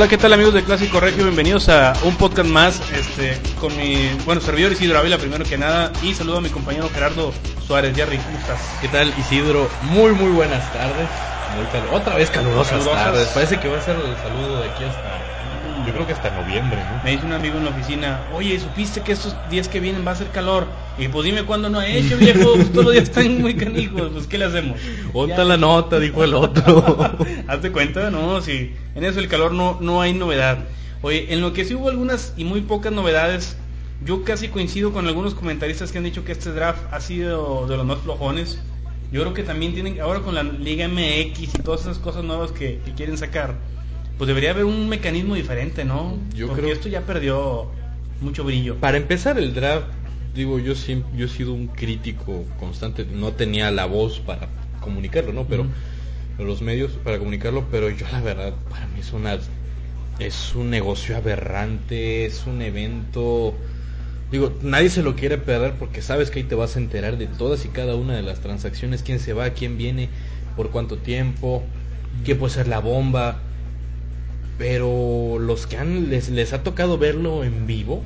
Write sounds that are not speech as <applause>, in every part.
Hola, ¿qué tal amigos de Clásico Regio? Bienvenidos a un podcast más este, con mi, bueno, servidor Isidro Ávila primero que nada y saludo a mi compañero Gerardo Suárez. Jerry, ¿cómo estás? ¿Qué tal Isidro? Muy, muy buenas tardes. Otra vez calurosas, tardes. Parece que va a ser el saludo de aquí hasta yo creo que hasta noviembre, ¿no? Me dice un amigo en la oficina, oye, ¿supiste que estos días que vienen va a ser calor? Y pues dime cuándo no ha hecho, viejo, pues <laughs> todos los días están muy canijos, pues ¿qué le hacemos? Ponta la nota, dijo el otro. <laughs> Hazte cuenta, no, si en eso el calor no, no hay novedad. Oye, en lo que sí hubo algunas y muy pocas novedades, yo casi coincido con algunos comentaristas que han dicho que este draft ha sido de los más flojones. Yo creo que también tienen, ahora con la Liga MX y todas esas cosas nuevas que, que quieren sacar, pues debería haber un mecanismo diferente, ¿no? Yo Porque creo esto ya perdió mucho brillo. Para empezar el draft, digo, yo siempre, yo he sido un crítico constante, no tenía la voz para comunicarlo, ¿no? Pero los medios para comunicarlo, pero yo la verdad, para mí es una es un negocio aberrante, es un evento Digo, nadie se lo quiere perder porque sabes que ahí te vas a enterar de todas y cada una de las transacciones, quién se va, quién viene, por cuánto tiempo, qué puede ser la bomba. Pero los que han les, les ha tocado verlo en vivo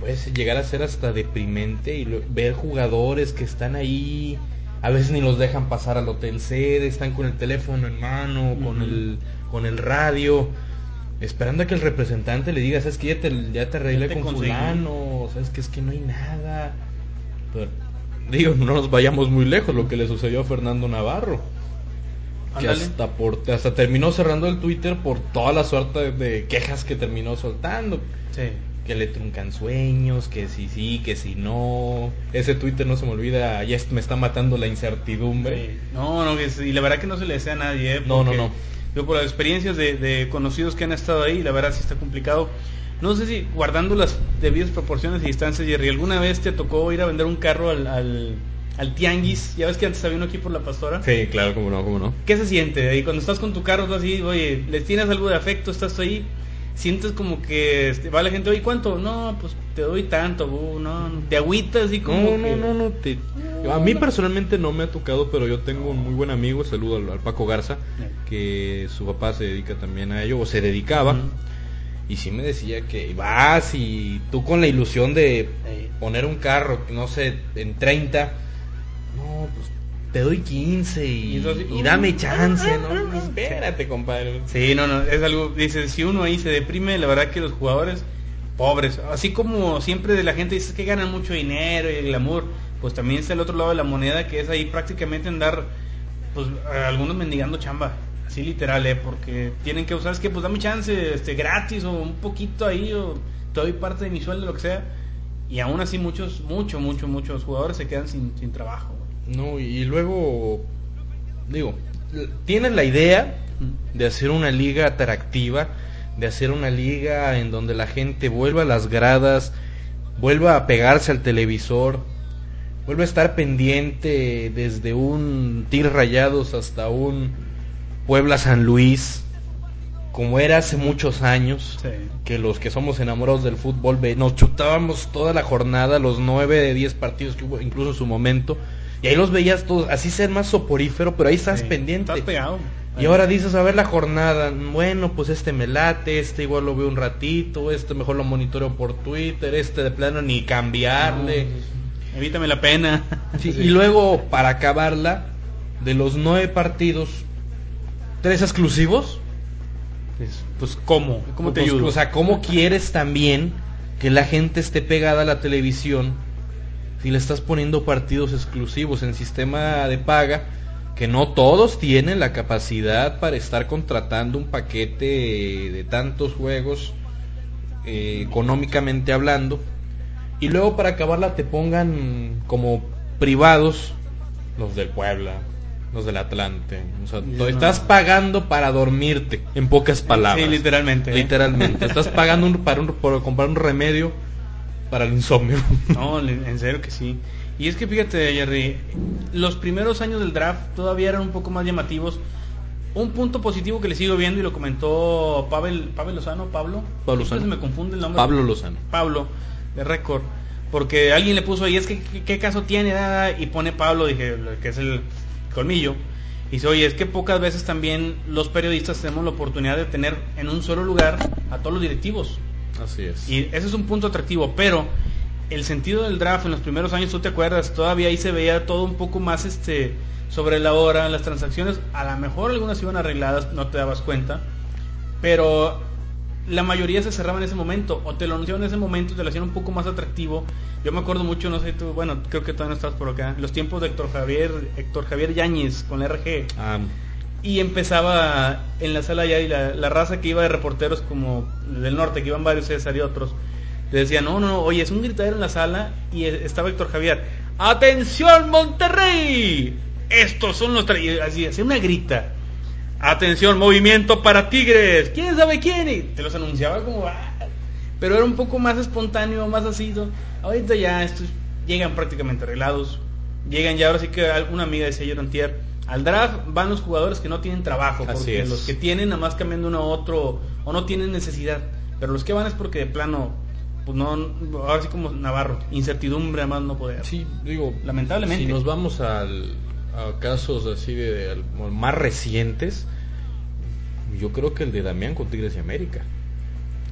puede llegar a ser hasta deprimente y ver jugadores que están ahí a veces ni los dejan pasar al hotel sede están con el teléfono en mano con el con el radio esperando a que el representante le diga sabes que ya te, ya te arreglé con fulano sabes que es que no hay nada digo no nos vayamos muy lejos lo que le sucedió a Fernando Navarro que hasta, por, hasta terminó cerrando el Twitter por toda la suerte de quejas que terminó soltando. Que le truncan sueños, que si sí, que si no. Ese Twitter no se me olvida, ya me está matando la incertidumbre. No, no, y la verdad que no se le desea a nadie. ¿eh? no, no, no. Yo por las experiencias de, conocidos que han estado ahí, la verdad sí está complicado. No sé si guardando las debidas proporciones y distancias, Jerry, ¿alguna vez te tocó ir a vender un carro al al tianguis. Ya ves que antes había uno aquí por la pastora. Sí, claro, cómo no, cómo no. ¿Qué se siente? Y cuando estás con tu carro, así, oye, les tienes algo de afecto, estás ahí, sientes como que este, va la gente, oye, ¿cuánto? No, pues te doy tanto, no, te agüitas y como. No, no, no, te... A mí personalmente no me ha tocado, pero yo tengo un muy buen amigo, saludo al, Paco Garza, que su papá se dedica también a ello, o se dedicaba. Y sí me decía que vas y tú con la ilusión de poner un carro, no sé, en 30 no, pues te doy 15 y, dame chance, ¿no? Espérate, compadre. Sí, no, no, es algo, dice, si uno ahí se deprime, la verdad que los jugadores pobres, así como siempre de la gente dice que ganan mucho dinero y el glamour, pues también está el otro lado de la moneda que es ahí prácticamente andar, pues algunos mendigando chamba, así literal, ¿eh? porque tienen que usar, es que pues dame chance, este, gratis o un poquito ahí, o te doy parte de mi sueldo, lo que sea, y aún así muchos, muchos, muchos, muchos jugadores se quedan sin, sin trabajo. No, y luego, digo, tienen la idea de hacer una liga atractiva, de hacer una liga en donde la gente vuelva a las gradas, vuelva a pegarse al televisor, vuelve a estar pendiente desde un Tigres Rayados hasta un Puebla San Luis, como era hace muchos años, Sí. que los que somos enamorados del fútbol nos chutábamos toda la jornada, los 9 de 10 partidos que hubo, incluso en su momento, y ahí los veías todos, así ser más soporífero, pero ahí estás Sí, pendiente. Estás pegado. Y ahora dices, a ver la jornada, bueno, pues este me late, este igual lo veo un ratito, este mejor lo monitoreo por Twitter, este de plano ni cambiarle. Evítame la pena. <laughs> Sí, Y luego, para acabarla, de los nueve partidos, tres exclusivos. Pues, pues, ¿cómo? ¿Cómo te Pues, ayudo? O sea, ¿cómo quieres también que la gente esté pegada a la televisión si le estás poniendo partidos exclusivos en sistema de paga? Que no todos tienen la capacidad para estar contratando un paquete de tantos juegos eh, económicamente hablando. Y luego para acabarla te pongan como privados los del Puebla, los del Atlante. O sea, no. estás pagando para dormirte, en pocas palabras. Sí, literalmente. ¿eh? Literalmente. Estás pagando un- para un- comprar un remedio para el insomnio. <laughs> No, en serio que sí. Y es que fíjate, Jerry, los primeros años del draft todavía eran un poco más llamativos. Un punto positivo que le sigo viendo y lo comentó Pavel, Pavel Lozano, Pablo. Pablo Lozano. se me confunde el nombre. Pablo Lozano. Pablo, de récord. Porque alguien le puso ahí, es que ¿qué, qué caso tiene? Y pone Pablo, dije, que es el colmillo. Y dice, oye, es que pocas veces también los periodistas tenemos la oportunidad de tener en un solo lugar a todos los directivos. Así es. Y ese es un punto atractivo, pero el sentido del draft en los primeros años, tú te acuerdas, todavía ahí se veía todo un poco más este sobre la hora, las transacciones, a lo mejor algunas iban arregladas, no te dabas cuenta, pero la mayoría se cerraba en ese momento, o te lo anunciaban en ese momento, te lo hacían un poco más atractivo. Yo me acuerdo mucho, no sé tú, bueno, creo que todavía no estás por acá, los tiempos de Héctor Javier, Héctor Javier Yáñez con la RG Ah, y empezaba en la sala ya y la, raza que iba de reporteros como del norte, que iban varios César y otros, le decían, no, no, no, oye, es un gritadero en la sala y e- estaba Héctor Javier, ¡Atención Monterrey! Estos son los... tra-", y así, hacía una grita. Atención, movimiento para Tigres. ¿Quién sabe quién? Y te los anunciaba como... "Ah". Pero era un poco más espontáneo, más. ¿no? Ahorita ya estos llegan prácticamente arreglados. Llegan ya, ahora sí que una amiga decía yo antier, al draft van los jugadores que no tienen trabajo, Así porque es. los que tienen nada más cambiando uno a otro o no tienen necesidad. Pero los que van es porque de plano, pues no, ahora sí como Navarro, incertidumbre a más no poder. sí, digo, Lamentablemente. Si nos vamos al, a casos así de, de al- más recientes, yo creo que el de Damián con Tigres y América.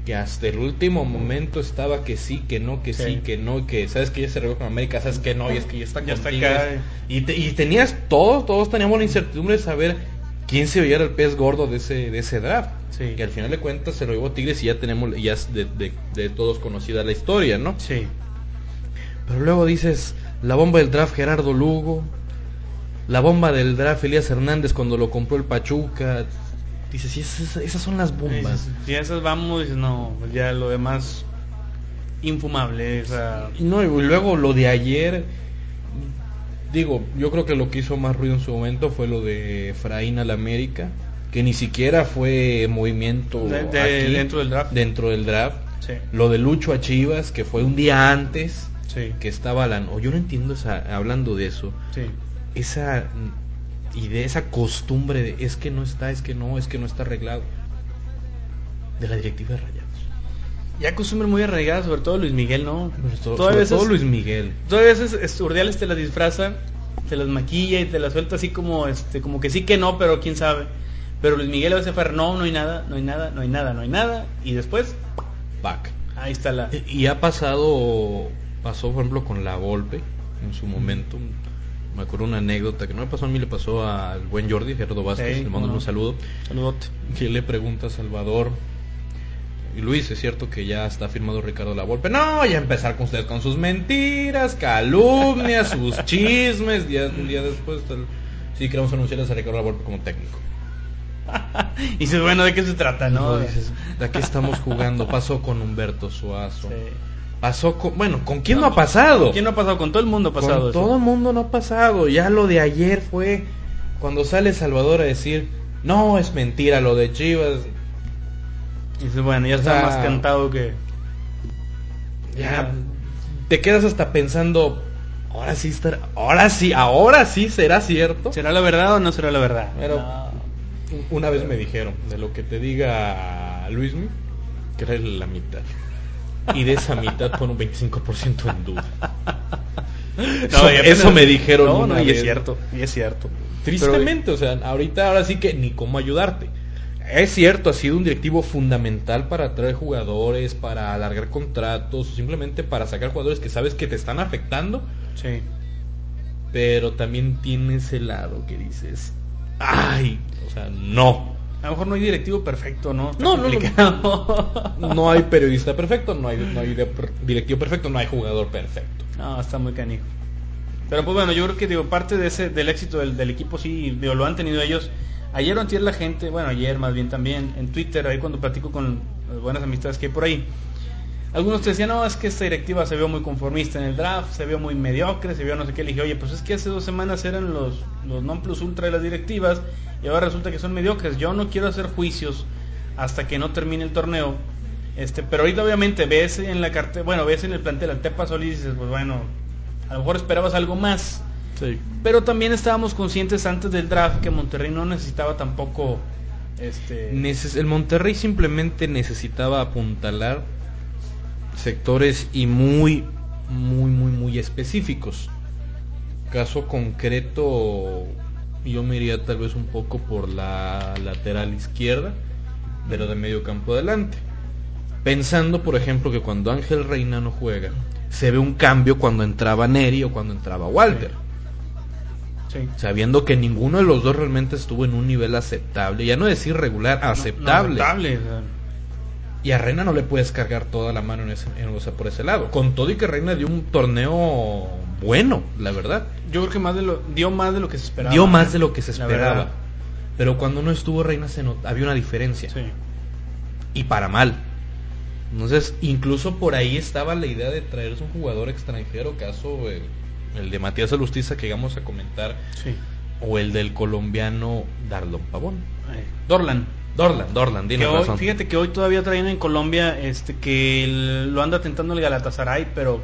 Que hasta el último momento estaba que sí, que no, que sí, Sí. que no, que sabes que ya se regó con América, sabes que no, y es que ya está Ya con está Tigres. acá. Y, te- y tenías todos, todos teníamos la incertidumbre de saber quién se veía el pez gordo de ese, de ese draft. Sí. Que al final de cuentas se lo llevó Tigres y ya tenemos, ya es de, de- de todos conocida la historia, ¿no? Sí. Pero luego dices, la bomba del draft Gerardo Lugo, la bomba del draft Elías Hernández cuando lo compró el Pachuca. Dices, y esas, esas son las bombas. Si esas vamos, dices, no, pues ya lo demás infumable. O sea, no, y luego lo de ayer, digo, yo creo que lo que hizo más ruido en su momento fue lo de Efraín al América, que ni siquiera fue movimiento De- de- aquí, dentro del draft. Dentro del draft. sí. Lo de Lucho a Chivas, que fue un día antes, Sí. que estaba la... O yo no entiendo esa, hablando de eso. Sí. esa idea, esa costumbre de es que no está, es que no, es que no está arreglado. De la directiva de Rayados. Ya costumbre muy arraigada, sobre todo Luis Miguel, ¿no? Todo, Todavía veces- todo Luis Miguel. Todavía veces este, Urdiales te las disfraza, te las maquilla y te las suelta así como este como que sí que no, pero quién sabe. Pero Luis Miguel a veces fue, no, no hay nada, no hay nada, no hay nada, no hay nada. Y después, Back. ahí está la... Y ha pasado, pasó por ejemplo con la Volpe en su momento. Me acuerdo una anécdota que no me pasó a mí, le pasó al buen Jordi, Gerardo Vázquez, le mando un saludo. Saludote. Que le pregunta a Salvador. Y Luis, es cierto que ya está firmado Ricardo La Volpe. No, ya empezar con ustedes con sus mentiras, calumnias, <laughs> sus chismes. Día, un día después, tal, sí queremos anunciarles a Ricardo La Volpe como técnico. <laughs> y dices, bueno, ¿de qué se trata, no? No, dices, ¿de qué estamos jugando? Pasó con Humberto Suazo. Sí. Pasó con, bueno, ¿con quién no ha pasado? ¿Quién no ha pasado? Con todo el mundo ha pasado. Con eso. todo el mundo no ha pasado. Ya lo de ayer fue cuando sale Salvador a decir, no, es mentira lo de Chivas. Y bueno, ya O está sea, más cantado que... Ya te quedas hasta pensando, ahora sí estará, ahora sí, ahora sí será cierto. ¿Será la verdad o no será la verdad? Pero una vez me dijeron, de lo que te diga Luismi, que la mitad. Y de esa mitad pon un 25% en duda. eso, me dijeron. No, y es cierto, y es cierto. Tristemente, o sea, ahorita ahora sí que ni cómo ayudarte. Es cierto, ha sido un directivo fundamental para atraer jugadores, para alargar contratos, simplemente para sacar jugadores que sabes que te están afectando. Sí. Pero también tienes el lado que dices, ay, o sea, no. A lo mejor no hay directivo perfecto, ¿no? no, no, no, <laughs> no hay periodista perfecto, no hay, no hay directivo perfecto, no hay jugador perfecto. No, está muy canijo. Pero pues bueno, yo creo que digo, parte de ese, del éxito del, del equipo sí, digo, lo han tenido ellos. Ayer o antier la gente, bueno, ayer más bien también, en Twitter, ahí cuando platico con las buenas amistades que hay por ahí, algunos te decían, no, es que esta directiva se vio muy conformista en el draft, se vio muy mediocre, se vio no sé qué. Le dije, oye, pues es que hace dos semanas eran los, los non plus ultra de las directivas y ahora resulta que son mediocres. Yo no quiero hacer juicios hasta que no termine el torneo. Este, pero ahorita obviamente ves en la carta, bueno, ves en el plantel al Tepa Solís y dices, pues bueno, a lo mejor esperabas algo más. Sí. Pero también estábamos conscientes antes del draft que Monterrey no necesitaba tampoco este el Monterrey simplemente necesitaba apuntalar sectores y muy, muy, muy, muy específicos. Caso concreto, yo me iría tal vez un poco por la lateral izquierda, pero de medio campo adelante. Pensando, por ejemplo, que cuando Ángel Reina no juega, se ve un cambio cuando entraba Neri o cuando entraba Walter. Sabiendo que ninguno de los dos realmente estuvo en un nivel aceptable, ya no decir regular, aceptable. aceptable y a Reina no le puedes cargar toda la mano en ese, por ese lado. Con todo y que Reina dio un torneo bueno, la verdad. Yo creo que más de lo, dio más de lo que se esperaba. Dio más de lo que se esperaba. Pero cuando no estuvo Reina se había una diferencia. Sí. Y para mal. Entonces, incluso por ahí estaba la idea de traerse un jugador extranjero, caso el, de Matías Alustiza que vamos a comentar. Sí. O el del colombiano Darlon Pavón. Dorlan. Dorlan, Dorlan, Fíjate que hoy todavía traen en Colombia este que lo anda tentando el Galatasaray, pero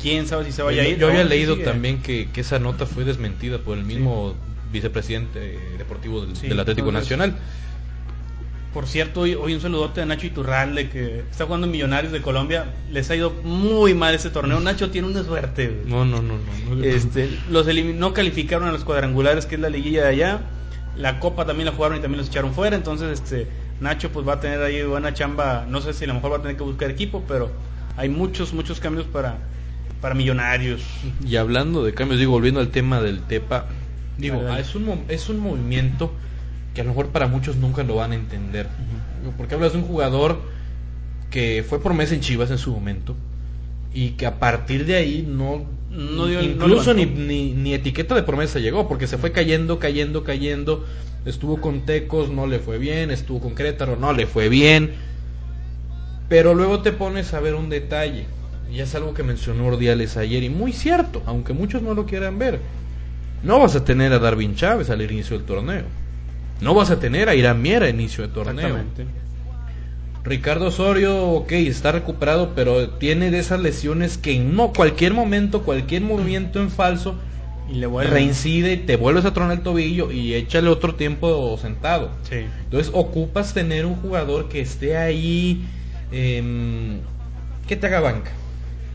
quién sabe si se vaya a ir. Yo había leído también que, esa nota fue desmentida por el mismo vicepresidente deportivo del, Atlético Nacional. Por cierto, hoy, un saludote a Nacho Iturralde que está jugando en Millonarios de Colombia. Les ha ido muy mal ese torneo. Nacho tiene una suerte. No, no, no, no. Este, los no calificaron a los cuadrangulares, que es la liguilla de allá la copa también la jugaron y también los echaron fuera, entonces este Nacho pues va a tener ahí buena chamba, no sé si a lo mejor va a tener que buscar equipo, pero hay muchos, muchos cambios para, para millonarios. Y hablando de cambios, digo, volviendo al tema del TEPA, digo, es un, es un movimiento que a lo mejor para muchos nunca lo van a entender. Porque hablas de un jugador que fue promesa en Chivas en su momento y que a partir de ahí no incluso ni, ni, etiqueta de promesa llegó, porque se fue cayendo, cayendo, cayendo. Estuvo con Tecos, no le fue bien. Estuvo con Crétaro, no le fue bien. Pero luego te pones a ver un detalle. Y es algo que mencionó Ordiales ayer, y muy cierto, aunque muchos no lo quieran ver. No vas a tener a Darwin Chávez al inicio del torneo. No vas a tener a Irán Miera al inicio del torneo. Ricardo Osorio, ok, está recuperado, pero tiene de esas lesiones que en no cualquier momento, cualquier movimiento en falso, y le reincide, te vuelves a tronar el tobillo y échale otro tiempo sentado. Sí. Entonces ocupas tener un jugador que esté ahí, em, que te haga banca.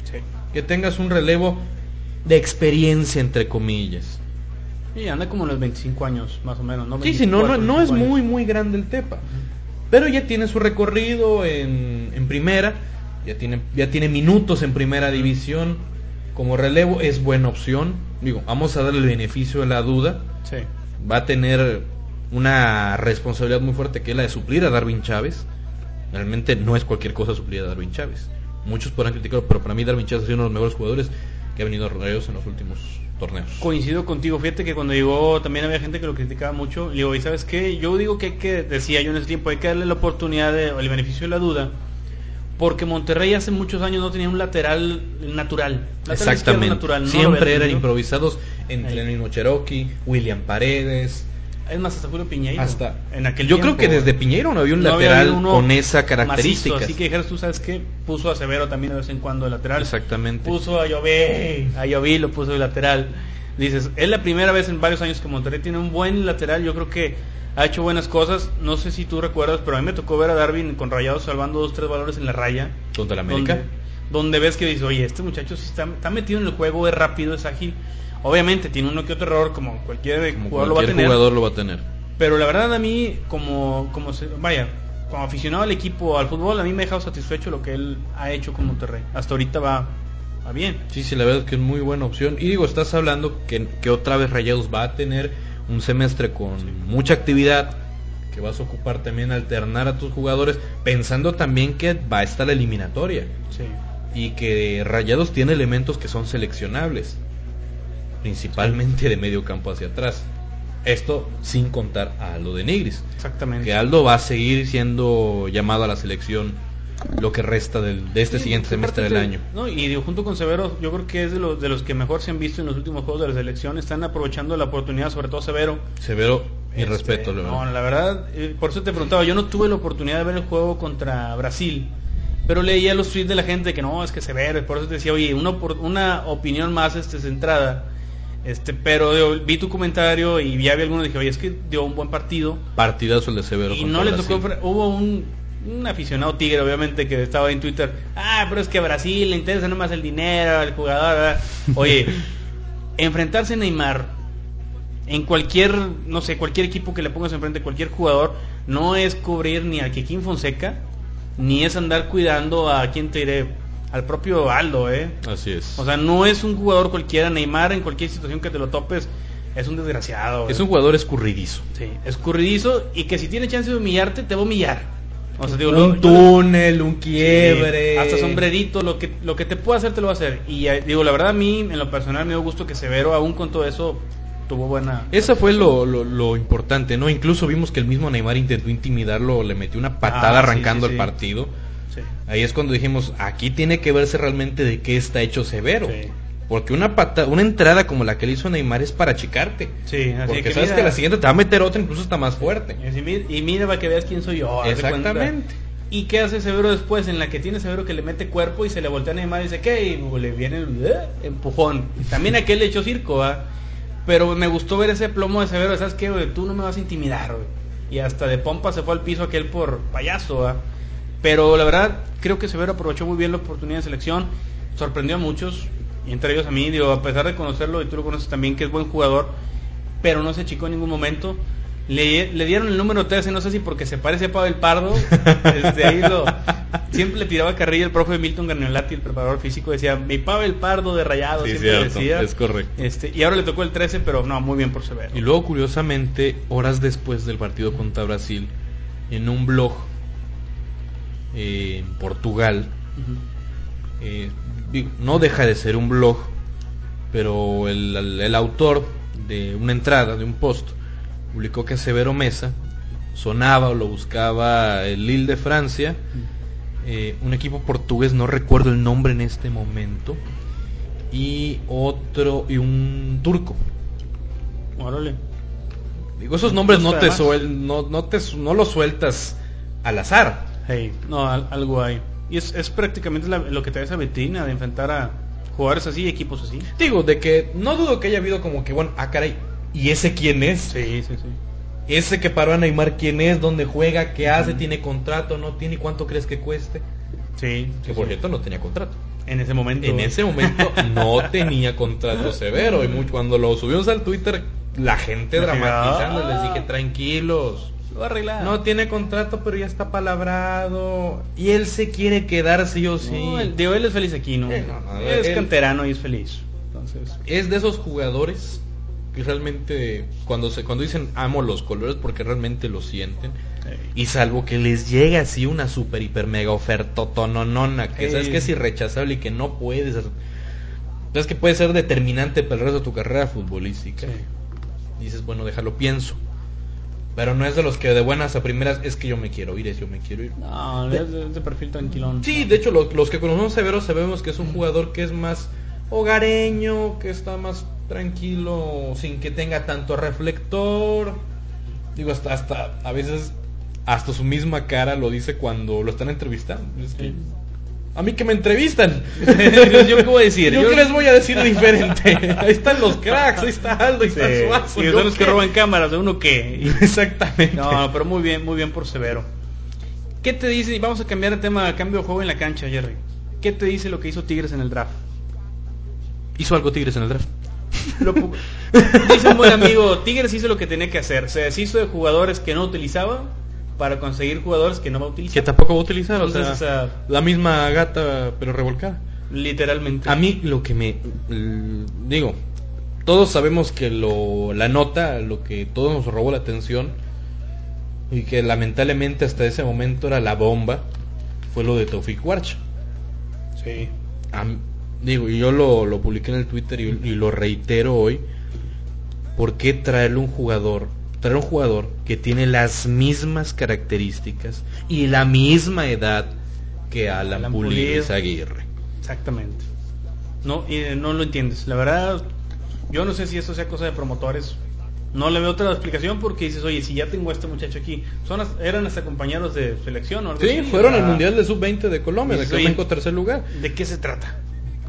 Sí. Que tengas un relevo de experiencia, entre comillas. Y anda como los 25 años, más o menos, ¿no? sí, sí, no, no, no es muy, muy grande el Tepa. Pero ya tiene su recorrido en, en primera, ya tiene, ya tiene minutos en primera división. Como relevo es buena opción. Digo, vamos a darle el beneficio de la duda. Sí. Va a tener una responsabilidad muy fuerte que es la de suplir a Darwin Chávez. Realmente no es cualquier cosa suplir a Darwin Chávez. Muchos podrán criticarlo, pero para mí Darwin Chávez ha sido uno de los mejores jugadores que ha venido a Rayos en los últimos torneos. Coincido contigo, fíjate que cuando llegó también había gente que lo criticaba mucho. Le digo, ¿y sabes qué? Yo digo que hay que, decía yo en ese tiempo, hay que darle la oportunidad, de, el beneficio de la duda, porque Monterrey hace muchos años no tenía un lateral natural. Exactamente. Natural, Siempre eran improvisados entre el mismo Cherokee, William Paredes, Es más, hasta Julio Piñeiro. Hasta en aquel Yo creo que desde Piñeiro no había un No lateral con esa característica. así que dijeras tú, ¿sabes qué? Puso a Severo también de vez en cuando de lateral. Exactamente. Puso a Llové, a Lloví lo puso de lateral. Dices, es la primera vez en varios años que Monterrey tiene un buen lateral. Yo creo que ha hecho buenas cosas. No sé si tú recuerdas, pero a mí me tocó ver a Darwin con rayados salvando dos, tres valores en la raya. Contra la América. Donde, donde ves que dices, oye, este muchacho sí está, está metido en el juego, es rápido, es ágil. Obviamente tiene uno que otro error, como cualquier Como jugador lo va a tener. jugador lo va a tener. Pero la verdad a mí, como, como se, vaya, como aficionado al equipo, al fútbol, a mí me ha dejado satisfecho lo que él ha hecho con Monterrey. Hasta ahorita va, va bien. Sí, sí, la verdad es que es muy buena opción. Y digo, estás hablando que, que otra vez Rayados va a tener un semestre con mucha actividad, que vas a ocupar también alternar a tus jugadores, pensando también que va a estar la eliminatoria. Sí. Y que Rayados tiene elementos que son seleccionables, principalmente de medio campo hacia atrás. Esto sin contar a Aldo de Nigris. Exactamente. Que Aldo va a seguir siendo llamado a la selección lo que resta del, de este Sí, siguiente semestre del año. No, y digo, junto con Severo, yo creo que es de los, de los que mejor se han visto en los últimos juegos de la selección. Están aprovechando la oportunidad, sobre todo Severo. Severo, mi Este, respeto. la No, verdad. la verdad, eh, por eso te preguntaba, yo no tuve la oportunidad de ver el juego contra Brasil, pero leía los tweets de la gente que no, es que Severo, por eso te decía, oye, una, una opinión más este, centrada. Este, pero digo, vi tu comentario y ya vi algunos dije, oye, es que dio un buen partido. Partidazo el de Severo. Y no le tocó, hubo un, un aficionado tigre, obviamente, que estaba en Twitter, ah, pero es que a Brasil le interesa nomás el dinero, el jugador, ¿verdad?". <laughs> Oye, enfrentarse a Neymar en cualquier, no sé, cualquier equipo que le pongas enfrente, cualquier jugador, no es cubrir ni al Kikín Fonseca, ni es andar cuidando a quien te diré, al propio Aldo, ¿eh? Así es. O sea, no es un jugador cualquiera, Neymar en cualquier situación que te lo topes, es un desgraciado. es ¿eh? un jugador escurridizo. Sí, escurridizo y que si tiene chance de humillarte, te va a humillar. O sea, digo, un lo- túnel, un quiebre. Sí, hasta sombrerito, lo que, lo que te pueda hacer, te lo va a hacer. Y eh, digo, la verdad a mí, en lo personal, me dio gusto que Severo, aún con todo eso, tuvo buena... Esa fue lo, lo, lo importante, ¿no? Incluso vimos que el mismo Neymar intentó intimidarlo, le metió una patada Ah, arrancando sí, el sí. partido. Ahí es cuando dijimos, aquí tiene que verse realmente de qué está hecho Severo. Porque una pata, una entrada como la que le hizo Neymar es para achicarte. Sí, así Porque que sabes mira- que la siguiente te va a meter otra, incluso está más fuerte. Y, mira- para que veas quién soy yo. Exactamente. ¿Y qué hace Severo después? En la que tiene Severo que le mete cuerpo y se le voltea a Neymar y dice, ¿qué? Y le viene el "Eh", empujón. También aquel le echó circo, ¿va? Pero me gustó ver ese plomo de Severo, ¿sabes qué? Tú no me vas a intimidar, güey. Y hasta de pompa se fue al piso aquel por payaso, ¿va? Pero la verdad, creo que Severo aprovechó muy bien la oportunidad de selección. Sorprendió a muchos, y entre ellos a mí, digo, a pesar de conocerlo, y tú lo conoces también, que es buen jugador, pero no se achicó en ningún momento. Le, le dieron el número 13, no sé si porque se parece a Pavel Pardo. Desde ahí lo, siempre le tiraba carrilla el profe Milton Garniolati, el preparador físico, decía, mi Pavel Pardo de rayado, Sí, siempre cierto, decía. es correcto. Este, y ahora le tocó el 13, pero no, muy bien por Severo. Y luego, curiosamente, horas después del partido contra Brasil, en un blog eh, en Portugal, eh, digo, no deja de ser un blog, pero el, el- el autor de una entrada, de un post, publicó que Severo Mesa sonaba o lo buscaba el Lille de Francia, eh, un equipo portugués, no recuerdo el nombre en este momento, y otro, y un turco. Órale. Digo, esos nombres no te, suel- no, no te no los sueltas al azar. Hey, no, al- algo hay. Y es, es prácticamente la- lo que te da esa vitrina de enfrentar a jugadores así, equipos así. Digo, de que no dudo que haya habido como que, bueno, ah, caray, ¿y ese quién es? Sí, sí, sí. Ese que paró a Neymar, ¿quién es? ¿Dónde juega? ¿Qué hace? ¿Tiene contrato? ¿No tiene? ¿Y ¿Cuánto crees que cueste? Sí, Que sí, por sí. cierto no tenía contrato. En ese momento. En ese momento no <laughs> tenía contrato severo. Y mucho, cuando lo subimos al Twitter, la gente Me dramatizando, "Ah". les dije, tranquilos. Lo va a arreglar. No tiene contrato, pero ya está palabrado. Y él se quiere quedar sí o sí. No, él, digo, él es feliz aquí, ¿no? Eh, no, no, es él- canterano y es feliz. Entonces, es de esos jugadores realmente cuando se cuando dicen amo los colores porque realmente lo sienten. Y salvo que les llegue así una super hiper mega oferta tononona que sabes que es irrechazable y que no puedes sabes que puede ser determinante para el resto de tu carrera futbolística. Sí. dices bueno déjalo pienso. Pero no es de los que de buenas a primeras es que yo me quiero ir es yo me quiero ir. No, es de, es de perfil tranquilón. Sí, de hecho, los, los que conocemos a Severo sabemos que es un jugador que es más hogareño, que está más tranquilo, sin que tenga tanto reflector. Digo, hasta, hasta a veces hasta su misma cara lo dice cuando lo están entrevistando. Es que, a mí que me entrevistan. <laughs> yo qué voy a decir. Yo, qué les voy a decir diferente. <laughs> ahí están los cracks, ahí está Aldo, ahí está Suazo. Y son los que roban cámaras, de uno que. <laughs> Exactamente. No, pero muy bien, muy bien por Severo. ¿Qué te dice? Vamos a cambiar el tema, cambio de juego en la cancha, Jerry. ¿Qué te dice lo que hizo Tigres en el draft? ¿Hizo algo Tigres en el draft? <laughs> dice un buen amigo, Tigres hizo lo que tenía que hacer. Se deshizo de jugadores que no utilizaba para conseguir jugadores que no va a utilizar. Que tampoco va a utilizar, o sea, la misma gata pero revolcada. Literalmente. A mí lo que me digo, todos sabemos que lo la nota, lo que todos nos robó la atención y que lamentablemente hasta ese momento era la bomba, fue lo de Tofik Warch. Sí. Digo, y yo lo, lo publiqué en el Twitter y, y lo reitero hoy. ¿Por qué traerle un jugador traer un jugador que tiene las mismas características y la misma edad que Alan, Alan Pulido Aguirre. Exactamente. No, y no lo entiendes. La verdad, yo no sé si esto sea cosa de promotores. No le veo otra explicación porque dices, oye, si ya tengo a este muchacho aquí, son eran hasta compañeros de selección o algo Sí, fueron al Mundial de Sub-20 de Colombia, de que tercer lugar. ¿De qué se trata?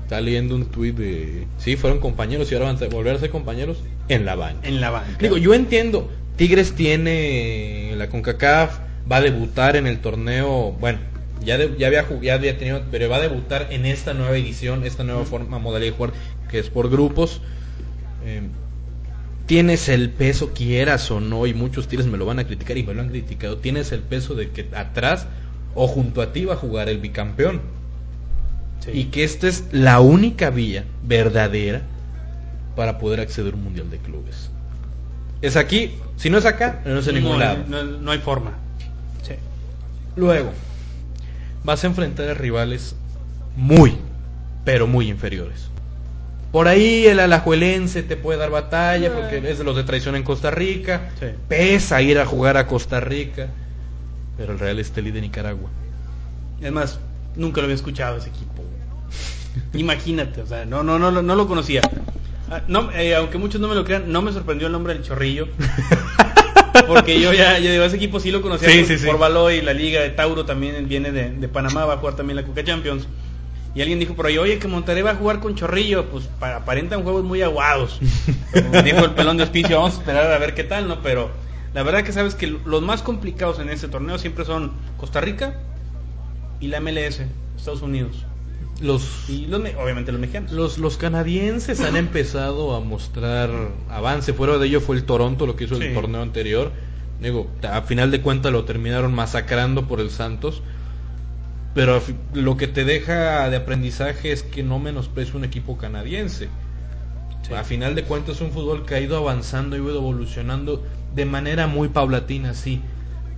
Está leyendo un tuit de... Sí, fueron compañeros y ahora van a volver a ser compañeros en la banca. En la banca. Digo, yo entiendo, Tigres tiene la CONCACAF, va a debutar en el torneo, bueno, ya, ya, había, ya había tenido, pero va a debutar en esta nueva edición, esta nueva forma, modalidad de jugar, que es por grupos. Eh, tienes el peso, quieras o no, y muchos Tigres me lo van a criticar y me lo han criticado, tienes el peso de que atrás o junto a ti va a jugar el bicampeón. Y que esta es la única vía verdadera para poder acceder a un mundial de clubes. Es aquí, si no es acá, no es en ningún lado. No, hay forma. Luego, vas a enfrentar a rivales muy, pero muy inferiores. Por ahí el alajuelense te puede dar batalla porque es de los de traición en Costa Rica. Pesa ir a jugar a Costa Rica. Pero el Real Estelí de Nicaragua. Es más, nunca lo había escuchado ese equipo. Imagínate, o sea, no, no, no, no lo conocía. Ah, no, eh, aunque muchos no me lo crean, no me sorprendió el nombre del Chorrillo. <laughs> Porque yo ya, yo digo, ese equipo sí lo conocía por, Baló y la Liga de Tauro también viene de, Panamá, va a jugar también la Cuca Champions. Y alguien dijo por ahí, oye, que Monterrey va a jugar con Chorrillo, pues aparentan juegos muy aguados. dijo el pelón de hospicio, vamos a esperar a ver qué tal, ¿no? Pero la verdad que sabes que los más complicados en este torneo siempre son Costa Rica y la MLS, Estados Unidos. Los, y obviamente los mexicanos. Los, los canadienses han empezado a mostrar avance. Fuera de ello fue el Toronto lo que hizo el torneo anterior. Digo, a final de cuentas lo terminaron masacrando por el Santos. Pero lo que te deja de aprendizaje es que no menosprecia un equipo canadiense. A final de cuentas es un fútbol que ha ido avanzando y ha ido evolucionando de manera muy paulatina, sí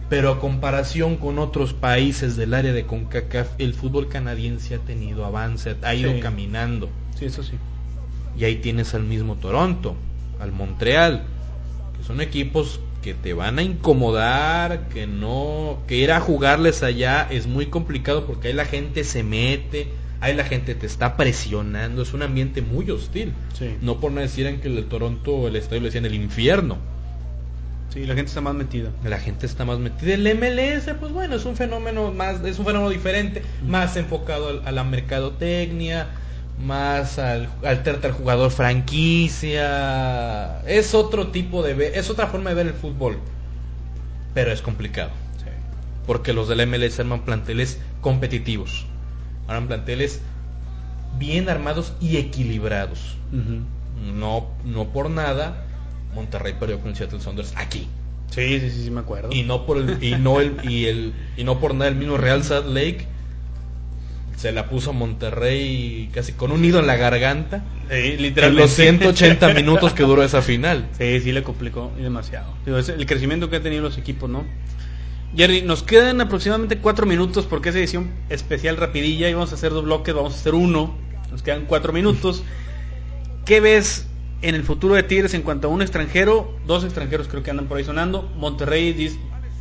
pero a comparación con otros países del área de CONCACAF, el fútbol canadiense ha tenido avance, ha ido caminando. Sí, eso sí. Y ahí tienes al mismo Toronto, al Montreal, que son equipos que te van a incomodar, que no, que ir a jugarles allá es muy complicado porque ahí la gente se mete, ahí la gente te está presionando, es un ambiente muy hostil. No por no decir en que el Toronto, el estadio le decían el infierno Sí, la gente está más metida. La gente está más metida. El MLS, pues bueno, es un fenómeno más, es un fenómeno diferente, más enfocado a la mercadotecnia, más al, al al jugador franquicia. Es otro tipo de ver, es otra forma de ver el fútbol. Pero es complicado. Porque los del MLS arman planteles competitivos. Arman planteles bien armados y equilibrados. No, no por nada Monterrey perdió con el Seattle Saunders aquí. Sí, sí, sí, sí, me acuerdo. Y no por el, y no el, y el, y no por nada el mismo Real Salt Lake se la puso Monterrey casi con un nido en la garganta. Sí, literalmente. En los 180 <laughs> minutos que duró esa final. Sí, sí le complicó demasiado. el crecimiento que han tenido los equipos, ¿no? Jerry, nos quedan aproximadamente cuatro minutos porque es edición especial rapidilla y vamos a hacer dos bloques, vamos a hacer uno. Nos quedan cuatro minutos. ¿Qué ves en el futuro de Tigres en cuanto a un extranjero, dos extranjeros creo que andan por ahí sonando. Monterrey dice,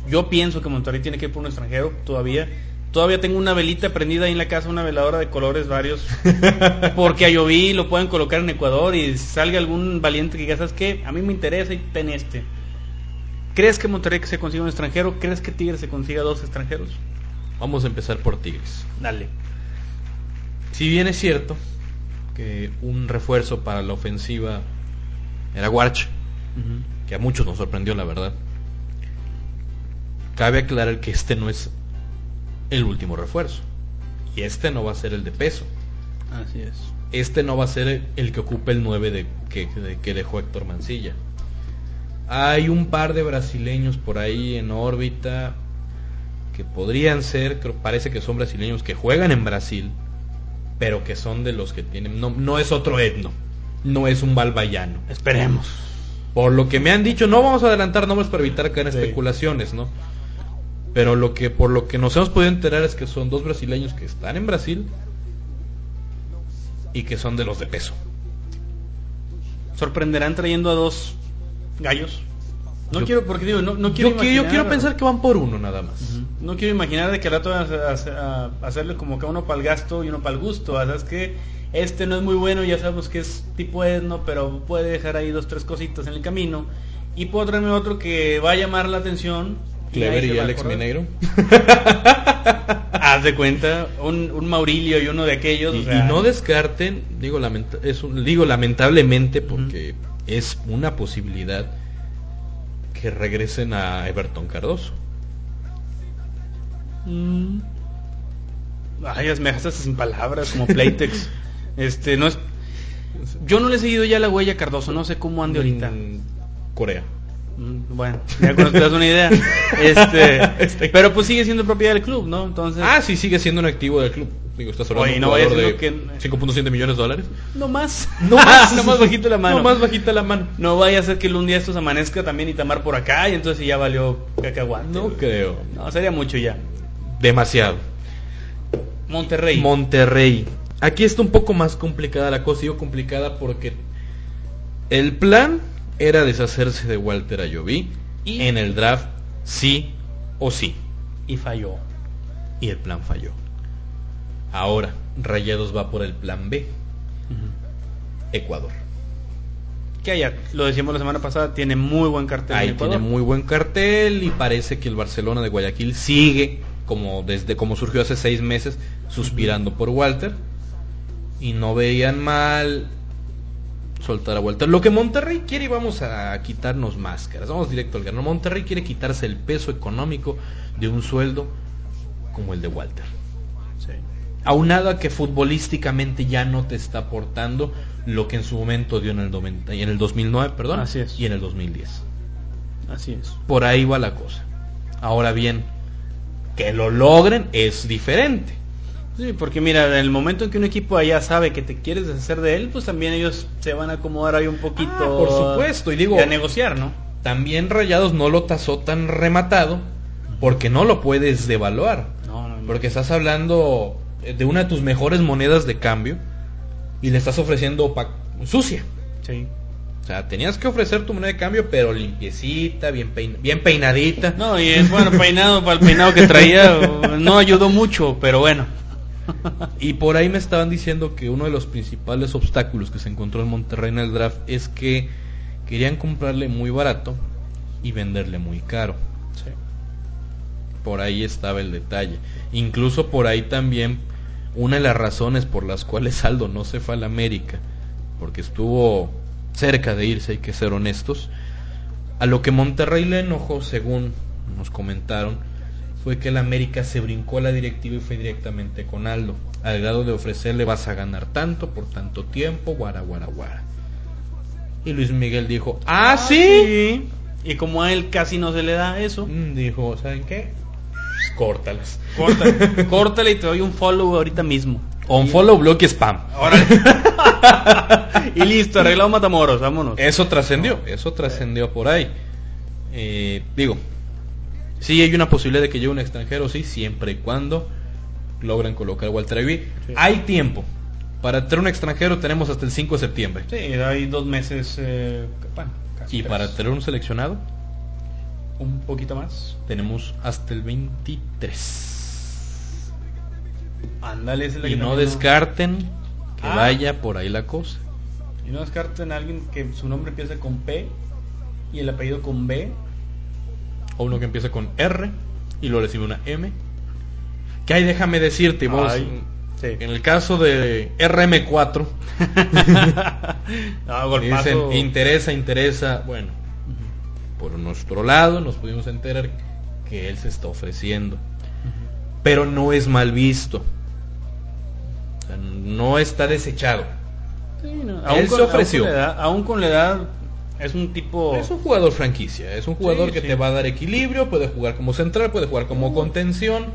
yo pienso que Monterrey tiene que ir por un extranjero todavía. Todavía tengo una velita prendida ahí en la casa, una veladora de colores varios. <laughs> Porque a Lloví lo pueden colocar en Ecuador y salga algún valiente que diga, ¿sabes qué? A mí me interesa y ten este. ¿Crees que Monterrey se consiga un extranjero? ¿Crees que Tigres se consiga dos extranjeros? Vamos a empezar por Tigres. Dale. Si bien es cierto que un refuerzo para la ofensiva era Warch, que a muchos nos sorprendió la verdad, cabe aclarar que este no es el último refuerzo. Y este no va a ser el de peso. Así es. Este no va a ser el que ocupe el 9 de, que, de- que dejó Héctor Mancilla. Hay un par de brasileños por ahí en órbita que podrían ser, creo, parece que son brasileños que juegan en Brasil, pero que son de los que tienen, no, no es otro etno, no es un balbayano. Esperemos. Por lo que me han dicho, no vamos a adelantar nombres para evitar caer en Sí. especulaciones, ¿no? Pero lo que por lo que nos hemos podido enterar es que son dos brasileños que están en Brasil y que son de los de peso. Sorprenderán trayendo a dos gallos. No Yo- quiero, porque digo, no, no quiero yo, yo quiero pensar que van por uno nada más. No quiero imaginar de que al rato van a, a- a hacerle como que uno para el gasto y uno para el gusto. ¿Sabes que Este no es muy bueno, ya sabemos que es tipo etno, pero puede dejar ahí dos, tres cositas en el camino. Y puedo traerme otro que va a llamar la atención. Clever y Alex. Mineiro. <laughs> Haz de cuenta, un, un Maurilio y uno de aquellos. Y, o sea, y no descarten, digo, lamenta- es un- digo lamentablemente porque es una posibilidad que regresen a Everton Cardoso. Mm. Ay, me dejaste sin palabras, como Playtex. <laughs> este, no es... Yo no le he seguido ya la huella a Cardoso, no sé cómo ande ahorita. Mm, Corea. Mm, Bueno, ya con te das una idea. <laughs> Este, pero pues sigue siendo propiedad del club, ¿no? Entonces, Ah, sí, sigue siendo un activo del club. Digo, estás hablando Oye, no de siendo que- 5.7 millones de dólares. no más. No <laughs> más, no más bajito la mano. No más bajita la mano. No vaya a ser que un día estos amanezca también y tamar por acá y entonces ya valió cacahuate. No creo. No, sería mucho ya. Demasiado. Monterrey. Monterrey. Aquí está un poco más complicada la cosa. Digo complicada porque el plan era deshacerse de Walter Ayoví Y- en el draft sí o sí. y falló. Y el plan falló. Ahora, Rayados va por el plan B. Ecuador. Que allá, lo decíamos la semana pasada, tiene muy buen cartel. en Ahí Ecuador. tiene muy buen cartel y parece que el Barcelona de Guayaquil sigue como desde como surgió hace seis meses suspirando por Walter y no veían mal soltar a Walter. Lo que Monterrey quiere y vamos a quitarnos máscaras, vamos directo al grano. Monterrey quiere quitarse el peso económico de un sueldo como el de Walter. Sí. Aunado a que futbolísticamente ya no te está aportando lo que en su momento dio en el, 90 y en el 2009, perdón, Así es. y en el 2010. Así es. Por ahí va la cosa. Ahora bien, que lo logren es diferente. Sí, porque mira, en el momento en que un equipo allá sabe que te quieres deshacer de él, pues también ellos se van a acomodar ahí un poquito. Ah, por supuesto, y digo- a negociar, ¿no? También Rayados no lo tasó tan rematado porque no lo puedes devaluar. No, no, no. Porque estás hablando de una de tus mejores monedas de cambio y le estás ofreciendo sucia. Sí. O sea, tenías que ofrecer tu moneda de cambio, pero limpiecita, bien, pein- bien peinadita. No, y es bueno, peinado para el peinado que traía, no ayudó mucho, pero bueno. Y por ahí me estaban diciendo que uno de los principales obstáculos que se encontró en Monterrey en el draft es que querían comprarle muy barato y venderle muy caro. Sí. Por ahí estaba el detalle. Incluso por ahí también una de las razones por las cuales Aldo no se fue a la América, porque estuvo cerca de irse, hay que ser honestos. A lo que Monterrey le enojó, según nos comentaron, fue que el América se brincó a la directiva y fue directamente con Aldo, al grado de ofrecerle vas a ganar tanto por tanto tiempo, guara guara guara. Y Luis Miguel dijo, ¿ah, sí? Y como a él casi no se le da eso, Mm, Dijo, ¿saben qué? Córtalas. córtale, <laughs> córtale y te doy un follow ahorita mismo. On follow, block y spam. <laughs> Y listo, arreglado Matamoros, vámonos. Eso trascendió, eso trascendió por ahí. Eh, digo, sí hay una posibilidad de que llegue un extranjero, sí, siempre y cuando logran colocar a Walter Ivy. Sí. Hay tiempo. Para traer un extranjero tenemos hasta el 5 de septiembre. Sí, hay dos meses, eh, bueno, casi Y tres. para traer un seleccionado un poquito más. tenemos hasta el 23. Ándale, es la Y que no descarten que Ah. vaya por ahí la cosa. Y no descarten a alguien que su nombre empiece con P y el apellido con B. o uno que empiece con R y luego le sigue una M. Que ahí déjame decirte, vos, sí. en el caso de RM4, <laughs> No, golpazo. <laughs> dicen interesa, interesa, bueno, por nuestro lado nos pudimos enterar que él se está ofreciendo, pero no es mal visto. O sea, no está desechado. Sí, no, Él se ofreció. Aún con, la edad, aún con la edad, es un tipo... Es un jugador franquicia, es un jugador Sí, que sí. te va a dar equilibrio, puede jugar como central, puede jugar como contención.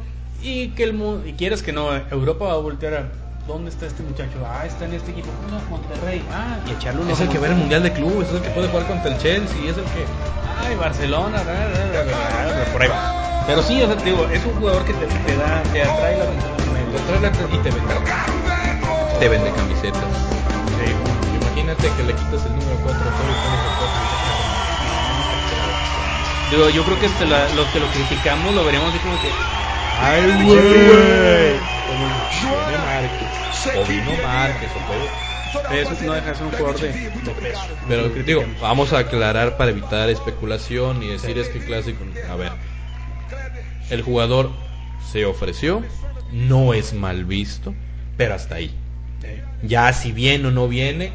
Y que el mu- y quieres que no, Europa va a voltear a... ¿Dónde está este muchacho? Ah, está en este equipo. No, Monterrey. Ah, y echarle un Es el que va al Mundial de Clubes, es el que puede jugar contra el Chelsea, es el que... Ay, Barcelona, por ahí va. Pero sí, o sea, te digo, es un jugador que te, te da, te atrae la atención. Y te vende. Te vende camisetas. Imagínate que le quitas el número 4 a todo y pones el 4 Digo, yo creo que este, la- los que lo criticamos lo veríamos así como que... ¡Ay, güey! Viene Márquez, o vino Márquez, o puede- Eso no deja de ser un jugador de, de peso. Pero digo, vamos a aclarar para evitar especulación y decir es que clásico. A ver, el jugador se ofreció, no es mal visto, pero hasta ahí. Ya si viene o no viene,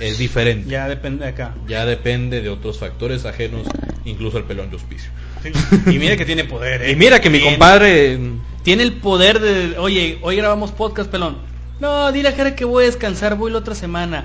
es diferente. Ya depende de acá. Ya depende de otros factores ajenos, incluso al pelón de hospicio. Y mira que tiene poder, <laughs> ¿eh? Y mira que mi compadre. Tiene el poder de, oye, hoy grabamos podcast, pelón. No, dile a Jera que voy a descansar, voy la otra semana.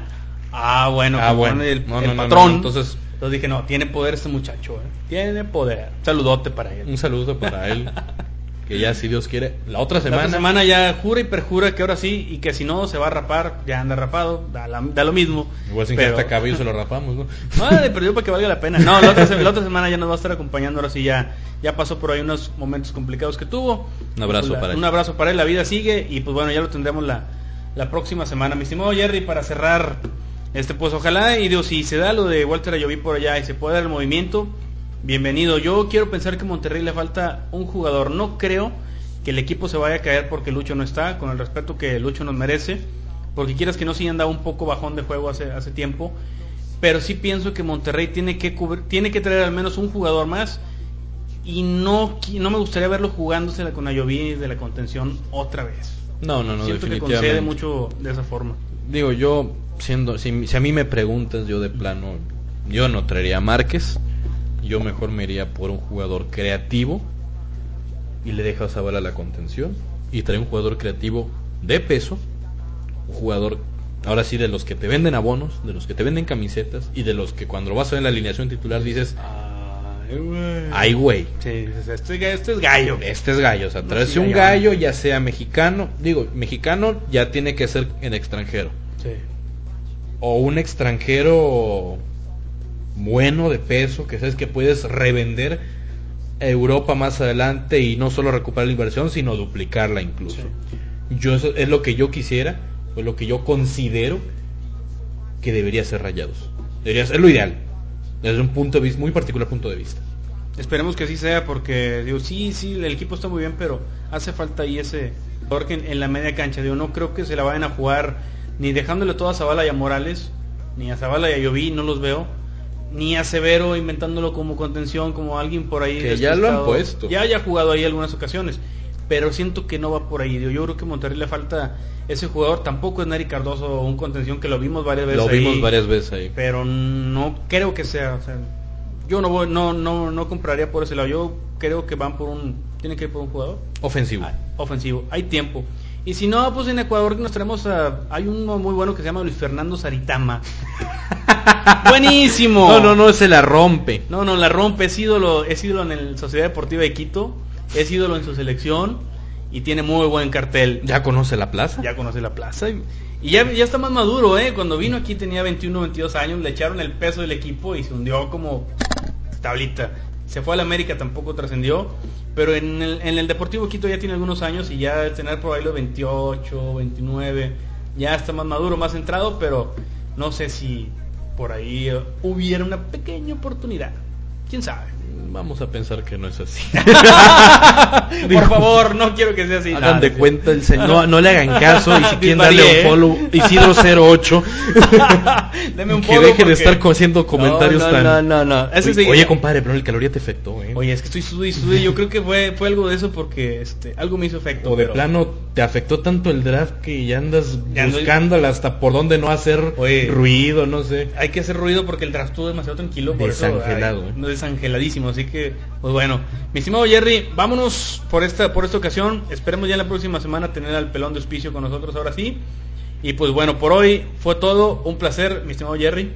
Ah, bueno, Ah, como bueno. el, No, el no, no, patrón. no, entonces- Entonces dije, no, tiene poder este muchacho, ¿eh? Tiene poder. Saludote para él. Un saludo para él. <laughs> Que ya, si Dios quiere, la otra La semana. otra semana ya jura y perjura que ahora sí, y que si no se va a rapar, ya anda rapado, da, la- da lo mismo. Igual sin Pero- que cabello se lo rapamos, ¿no? <laughs> Madre, pero yo para que valga la pena. No, la otra, se- la otra semana ya nos va a estar acompañando. Ahora sí ya, ya pasó por ahí unos momentos complicados que tuvo. Un abrazo Pues la- para él. Un abrazo para él. La vida sigue y pues bueno, ya lo tendremos la, la próxima semana. Mi estimado Jerry, para cerrar, este pues ojalá y Dios, si se da lo de Walter Ayoví por allá y se puede dar el movimiento, bienvenido. Yo quiero pensar que a Monterrey le falta un jugador. No creo que el equipo se vaya a caer porque Lucho no está, con el respeto que Lucho nos merece. Porque quieras que no, sí andaba un poco bajón de juego hace, hace tiempo pero sí pienso que Monterrey tiene que cubrir- tiene que traer al menos un jugador más y no no me gustaría verlo jugándose con Ayoví de la contención otra vez. No, no, no, Siento que concede mucho de esa forma. Digo, yo, siendo, si, si a mí me preguntas, yo de plano, yo no traería a Márquez. Yo mejor me iría por un jugador creativo y le dejas a Bala la contención. Y trae un jugador creativo de peso, un jugador, ahora sí, de los que te venden abonos, de los que te venden camisetas y de los que cuando vas a ver en la alineación titular dices, ay, güey. Sí, este, este es gallo. Este es gallo, o sea, traerse un gallo. gallo, ya sea mexicano, digo, mexicano ya tiene que ser en extranjero. Sí. o un extranjero bueno de peso que sabes que puedes revender a Europa más adelante y no solo recuperar la inversión sino duplicarla incluso yo eso es lo que yo quisiera o lo que yo considero que debería ser rayados debería ser lo ideal desde un punto de vista muy particular punto de vista Esperemos que así sea porque digo, sí, sí, el equipo está muy bien, pero hace falta ahí ese jugador que en, en la media cancha. Digo, no creo que se la vayan a jugar ni dejándole todo a Zavala y a Morales, ni a Zavala y a Lloví, no los veo. Ni a Severo inventándolo como contención, como alguien por ahí. Que ya lo han puesto. Ya haya jugado ahí algunas ocasiones. Pero siento que no va por ahí. Yo creo que a Monterrey le falta ese jugador. Tampoco es Nari Cardoso un contención que lo vimos varias veces. lo ahí vimos varias veces ahí pero no creo que sea, o sea, yo no voy, no, no, no compraría por ese lado. Yo creo que van por un, tienen que ir por un jugador ofensivo ah, ofensivo. Hay tiempo. Y si no, pues en Ecuador nos tenemos a, hay uno muy bueno que se llama Luis Fernando Saritama. <laughs> Buenísimo. no no no se la rompe No, no, la rompe, es ídolo, es ídolo en el Sociedad Deportiva de Quito, es ídolo en su selección y tiene muy buen cartel. ya conoce la plaza Ya conoce la plaza y, y ya, ya está más maduro, ¿eh? Cuando vino aquí tenía 21, 22 años, le echaron el peso del equipo y se hundió como tablita. Se fue al América, tampoco trascendió, pero en el, en el Deportivo Quito ya tiene algunos años y ya tener por ahí los 28, 29, ya está más maduro, más centrado, pero no sé si por ahí eh, hubiera una pequeña oportunidad. ¿Quién sabe? Vamos a pensar que no es así. <laughs> Por favor, no quiero que sea así. Hagan No, de no, cuenta el señor. No, no le hagan caso y si <laughs> quieren darle ¿eh? un follow, Isidro08, <laughs> Deme un que follow deje de estar haciendo comentarios no, tan... No, no, no. Oye, sí- oye, compadre, pero el caloría te afectó, ¿eh? Oye, es que estoy sudé y sudé. Yo creo que fue, fue algo de eso porque este, algo me hizo efecto. o de pero- plano te afectó tanto el draft que ya andas Ya buscándole hasta por dónde no hacer Oye. ruido, no sé. Hay que hacer ruido porque el draft estuvo demasiado tranquilo. Por eso, Desangelado, ay, ¿eh? Así que, pues bueno. Mi estimado Jerry, vámonos por esta, por esta ocasión. Esperemos ya en la próxima semana tener al pelón de hospicio con nosotros ahora sí. Y pues bueno, por hoy fue todo. Un placer, mi estimado Jerry.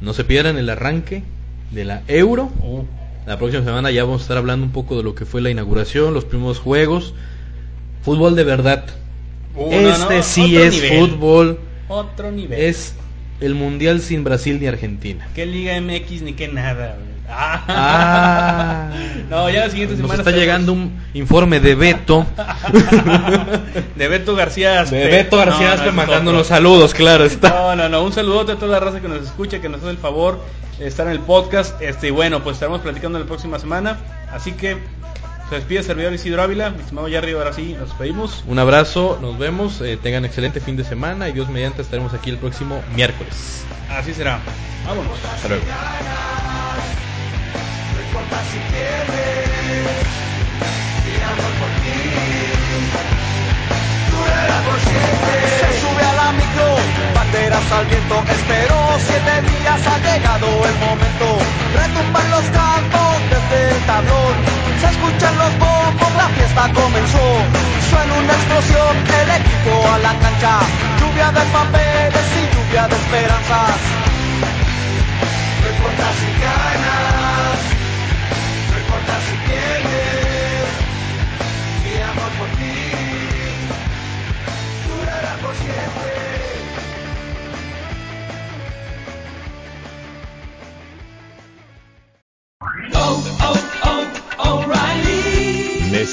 No se pierdan el arranque de la Euro. Uh, La próxima semana ya vamos a estar hablando un poco de lo que fue la inauguración, los primeros juegos. Fútbol de verdad. uh, este no, sí otro es nivel. fútbol. Otro nivel. Es el mundial sin Brasil ni Argentina. ¿Qué Liga MX ni qué nada? Ah. No, ya la siguiente Nos semana está estaremos- llegando un informe de Beto. <laughs> de Beto García Aspe. De Beto García Aspe no, mandándonos saludos, claro está. No, no, no, un saludote a toda la raza que nos escucha, que nos hace el favor de estar en el podcast. Este, y bueno, pues estaremos platicando la próxima semana. Así que se despide el servidor Isidro Ávila, mi estimado Jerry, ahora sí, nos despedimos. Un abrazo, nos vemos, eh, tengan excelente fin de semana y Dios mediante estaremos aquí el próximo miércoles. Así será. Vámonos. Hasta luego. Importa si pierdes, mi por ti durará por siempre. Se sube a la micro, banderas al viento, esperó siete días, ha llegado el momento. Retumban los campos desde el tablón, se escuchan los bombos, la fiesta comenzó. Suena una explosión, el equipo a la cancha, lluvia de papeles y lluvia de esperanzas.